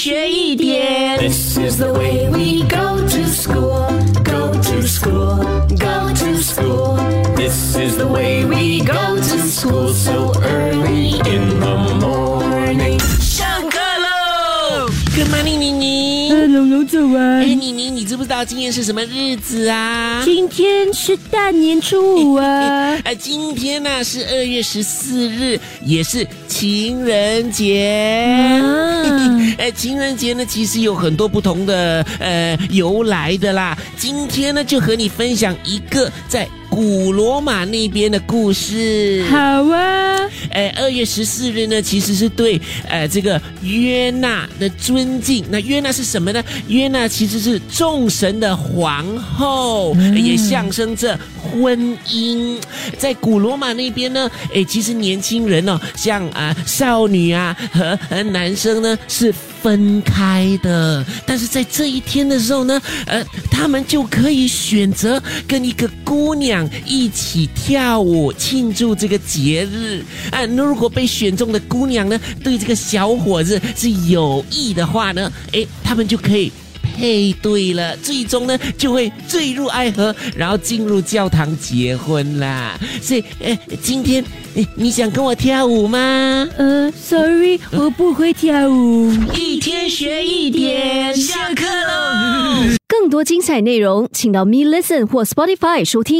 学一点。 This is the way we go to school, go to school, go to school. This is the way we go to school so early in the morning. 上课喽！Good morning，妮妮。 呃，龙龙早哎，安。妮妮，你知不知道今天是什么日子啊？今天是大年初五啊，哎，今天呢、是二月十四日，也是情人节。啊 哎，情人节呢，其实有很多不同的呃由来的啦。今天呢，就和你分享一个在古罗马那边的故事。好啊，哎，二月十四日呢，其实是对呃这个约纳的尊敬。那约纳是什么呢？约纳其实是众神的皇后，也象征着婚姻。在古罗马那边呢，哎，其实年轻人哦，像啊、少女啊和和男生呢是分开的，但是在这一天的时候呢，呃，他们就可以选择跟一个姑娘一起跳舞庆祝这个节日啊。那如果被选中的姑娘呢，对这个小伙子是有意的话呢，诶，他们就可以。配对了，最终呢就会坠入爱河，然后进入教堂结婚啦。所以，呃，今天你你想跟我跳舞吗？呃，sorry，我不会跳舞。一天学一点，下课喽。多精彩内容，请到 Me Listen 或 Spotify 收听。